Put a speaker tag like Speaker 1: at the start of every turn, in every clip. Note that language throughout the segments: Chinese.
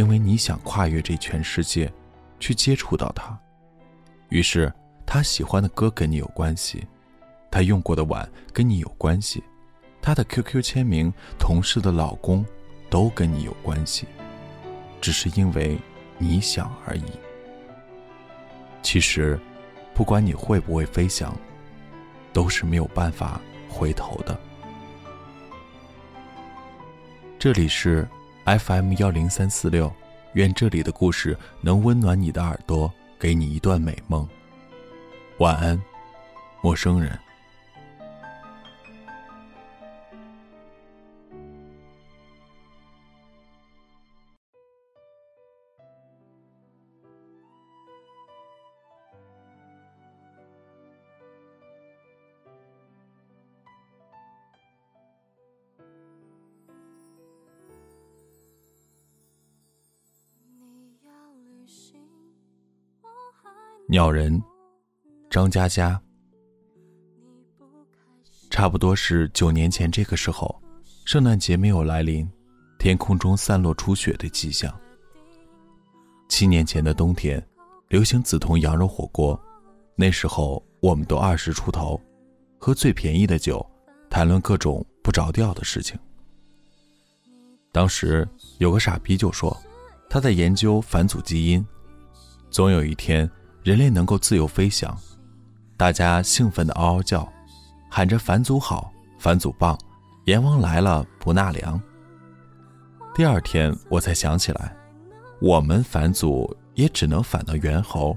Speaker 1: 因为你想跨越这全世界，去接触到他，于是他喜欢的歌跟你有关系，他用过的碗跟你有关系，他的 QQ 签名、同事的老公，都跟你有关系，只是因为你想而已。其实，不管你会不会飞翔，都是没有办法回头的。这里是。FM 幺零三四六，愿这里的故事能温暖你的耳朵，给你一段美梦。晚安，陌生人。鸟人，张嘉佳。差不多是九年前这个时候，圣诞节没有来临，天空中散落初雪的迹象。七年前的冬天，流行紫铜羊肉火锅，那时候我们都二十出头，喝最便宜的酒，谈论各种不着调的事情。当时有个傻逼就说，他在研究返祖基因，总有一天。人类能够自由飞翔，大家兴奋的嗷嗷叫，喊着“返祖好，返祖棒，阎王来了不纳粮”。第二天我才想起来，我们返祖也只能返到猿猴，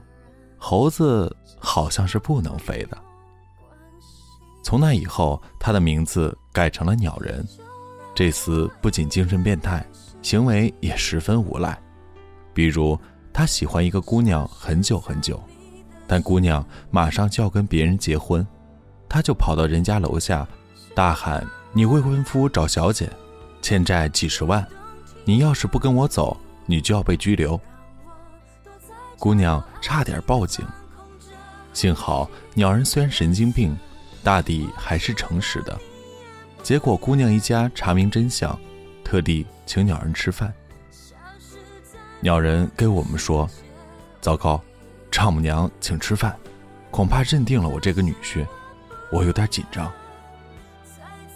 Speaker 1: 猴子好像是不能飞的。从那以后，他的名字改成了鸟人。这厮不仅精神变态，行为也十分无赖，比如。他喜欢一个姑娘很久很久，但姑娘马上就要跟别人结婚，他就跑到人家楼下，大喊：“你未婚夫找小姐，欠债几十万，你要是不跟我走，你就要被拘留。”姑娘差点报警，幸好鸟人虽然神经病，大抵还是诚实的。结果姑娘一家查明真相，特地请鸟人吃饭。鸟人给我们说：“糟糕，丈母娘请吃饭，恐怕认定了我这个女婿，我有点紧张。”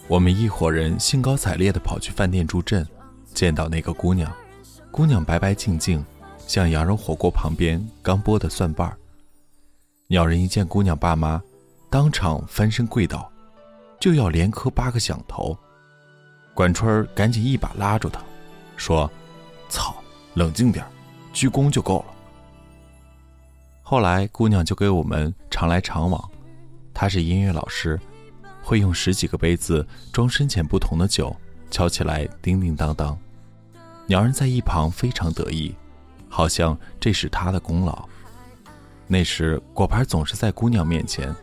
Speaker 1: 我们一伙人兴高采烈地跑去饭店助阵，见到那个姑娘，姑娘白白净净，像羊肉火锅旁边刚剥的蒜瓣。鸟人一见姑娘爸妈，当场翻身跪倒，就要连磕八个响头。管春赶紧一把拉住他，说：“！”冷静点鞠躬就够了。后来姑娘就给我们常来常往，她是音乐老师，会用十几个杯子装深浅不同的酒，敲起来叮叮当当。鸟人在一旁非常得意，好像这是他的功劳。那时果盘总是在姑娘面前，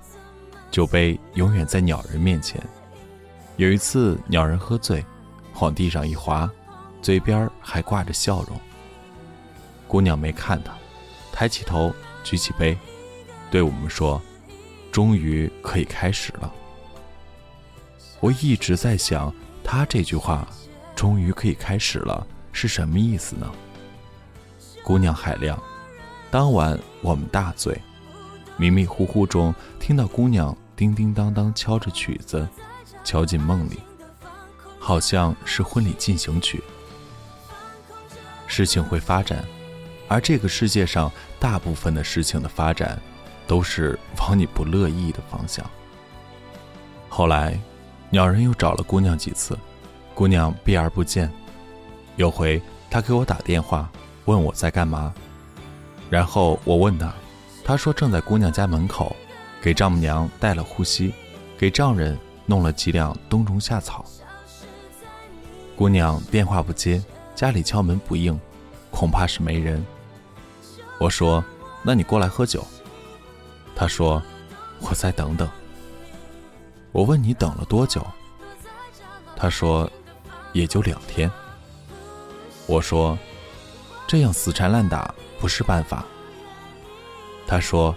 Speaker 1: 酒杯永远在鸟人面前。有一次鸟人喝醉，往地上一滑，嘴边还挂着笑容。姑娘没看他，抬起头，举起杯，对我们说：“终于可以开始了。”我一直在想，他这句话“终于可以开始了”是什么意思呢？姑娘海量，当晚我们大醉，迷迷糊糊中听到姑娘叮叮当当敲着曲子，敲进梦里，好像是婚礼进行曲。事情会发展。而这个世界上大部分的事情的发展，都是往你不乐意的方向。后来，鸟人又找了姑娘几次，姑娘避而不见。有回他给我打电话，问我在干嘛，然后我问他，他说正在姑娘家门口，给丈母娘带了护膝，给丈人弄了几两冬虫夏草。姑娘电话不接，家里敲门不应，恐怕是没人。我说：“那你过来喝酒。”他说：“我再等等。”我问你等了多久？他说：“也就两天。”我说：“这样死缠烂打不是办法。”他说：“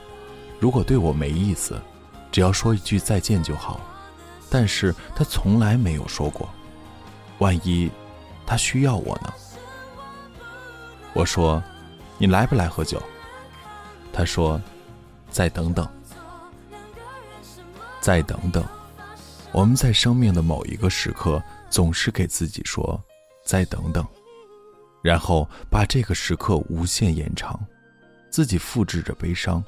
Speaker 1: 如果对我没意思，只要说一句再见就好。”但是他从来没有说过，万一他需要我呢？我说：“你来不来喝酒？”他说：“再等等，再等等。”我们在生命的某一个时刻，总是给自己说：“再等等。”然后把这个时刻无限延长，自己复制着悲伤。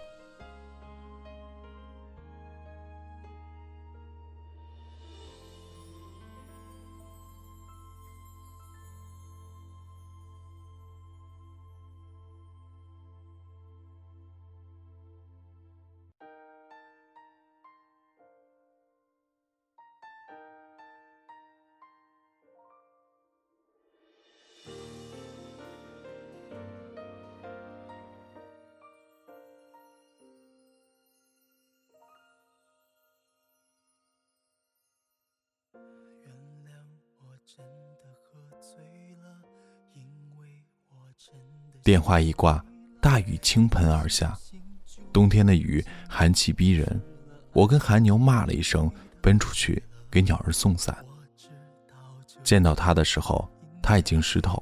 Speaker 1: 电话一挂，大雨倾盆而下。冬天的雨寒气逼人，我跟韩牛骂了一声，奔出去给鸟儿送伞。见到他的时候，他已经湿透，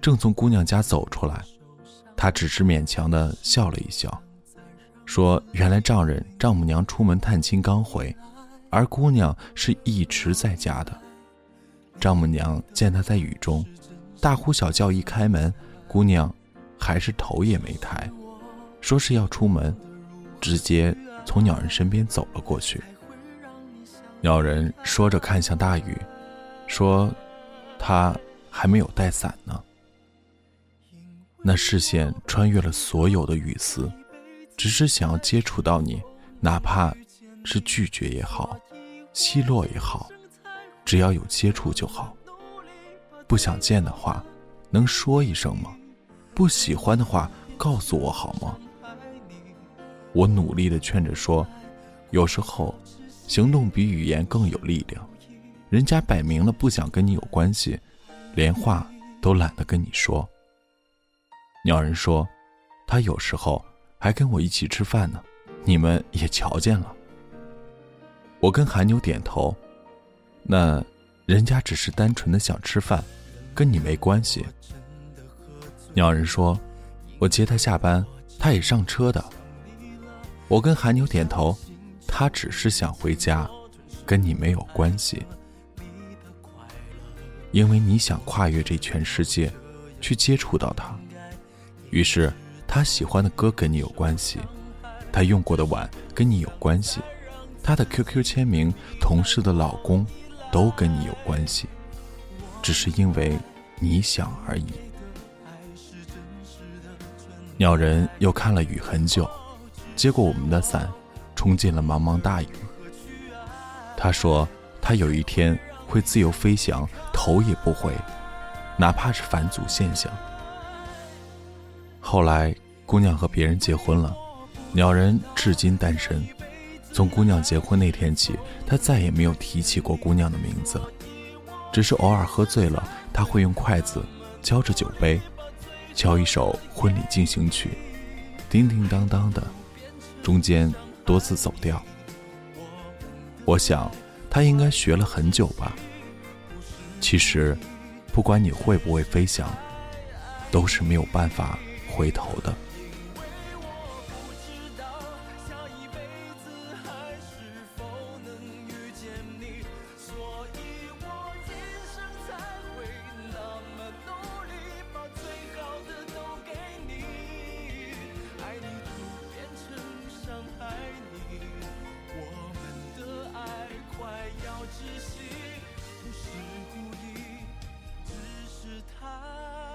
Speaker 1: 正从姑娘家走出来。他只是勉强的笑了一笑，说：“原来丈人丈母娘出门探亲刚回，而姑娘是一直在家的。”丈母娘见他在雨中，大呼小叫，一开门，姑娘还是头也没抬，说是要出门，直接从鸟人身边走了过去。鸟人说着看向大雨，说：“他还没有带伞呢。”那视线穿越了所有的雨丝，只是想要接触到你，哪怕是拒绝也好，奚落也好。只要有接触就好。不想见的话，能说一声吗？不喜欢的话，告诉我好吗？我努力的劝着说，有时候，行动比语言更有力量。人家摆明了不想跟你有关系，连话都懒得跟你说。鸟人说，他有时候还跟我一起吃饭呢，你们也瞧见了。我跟韩牛点头。那，人家只是单纯的想吃饭，跟你没关系。鸟人说：“我接他下班，他也上车的。”我跟韩牛点头，他只是想回家，跟你没有关系。因为你想跨越这全世界，去接触到他，于是他喜欢的歌跟你有关系，他用过的碗跟你有关系，他的 QQ 签名，同事的老公。都跟你有关系，只是因为你想而已。鸟人又看了雨很久，接过我们的伞，冲进了茫茫大雨。他说：“他有一天会自由飞翔，头也不回，哪怕是返祖现象。”后来，姑娘和别人结婚了，鸟人至今单身。从姑娘结婚那天起，他再也没有提起过姑娘的名字，只是偶尔喝醉了，他会用筷子敲着酒杯，敲一首婚礼进行曲，叮叮当当的，中间多次走调。我想，他应该学了很久吧。其实，不管你会不会飞翔，都是没有办法回头的。窒息不是故意只是太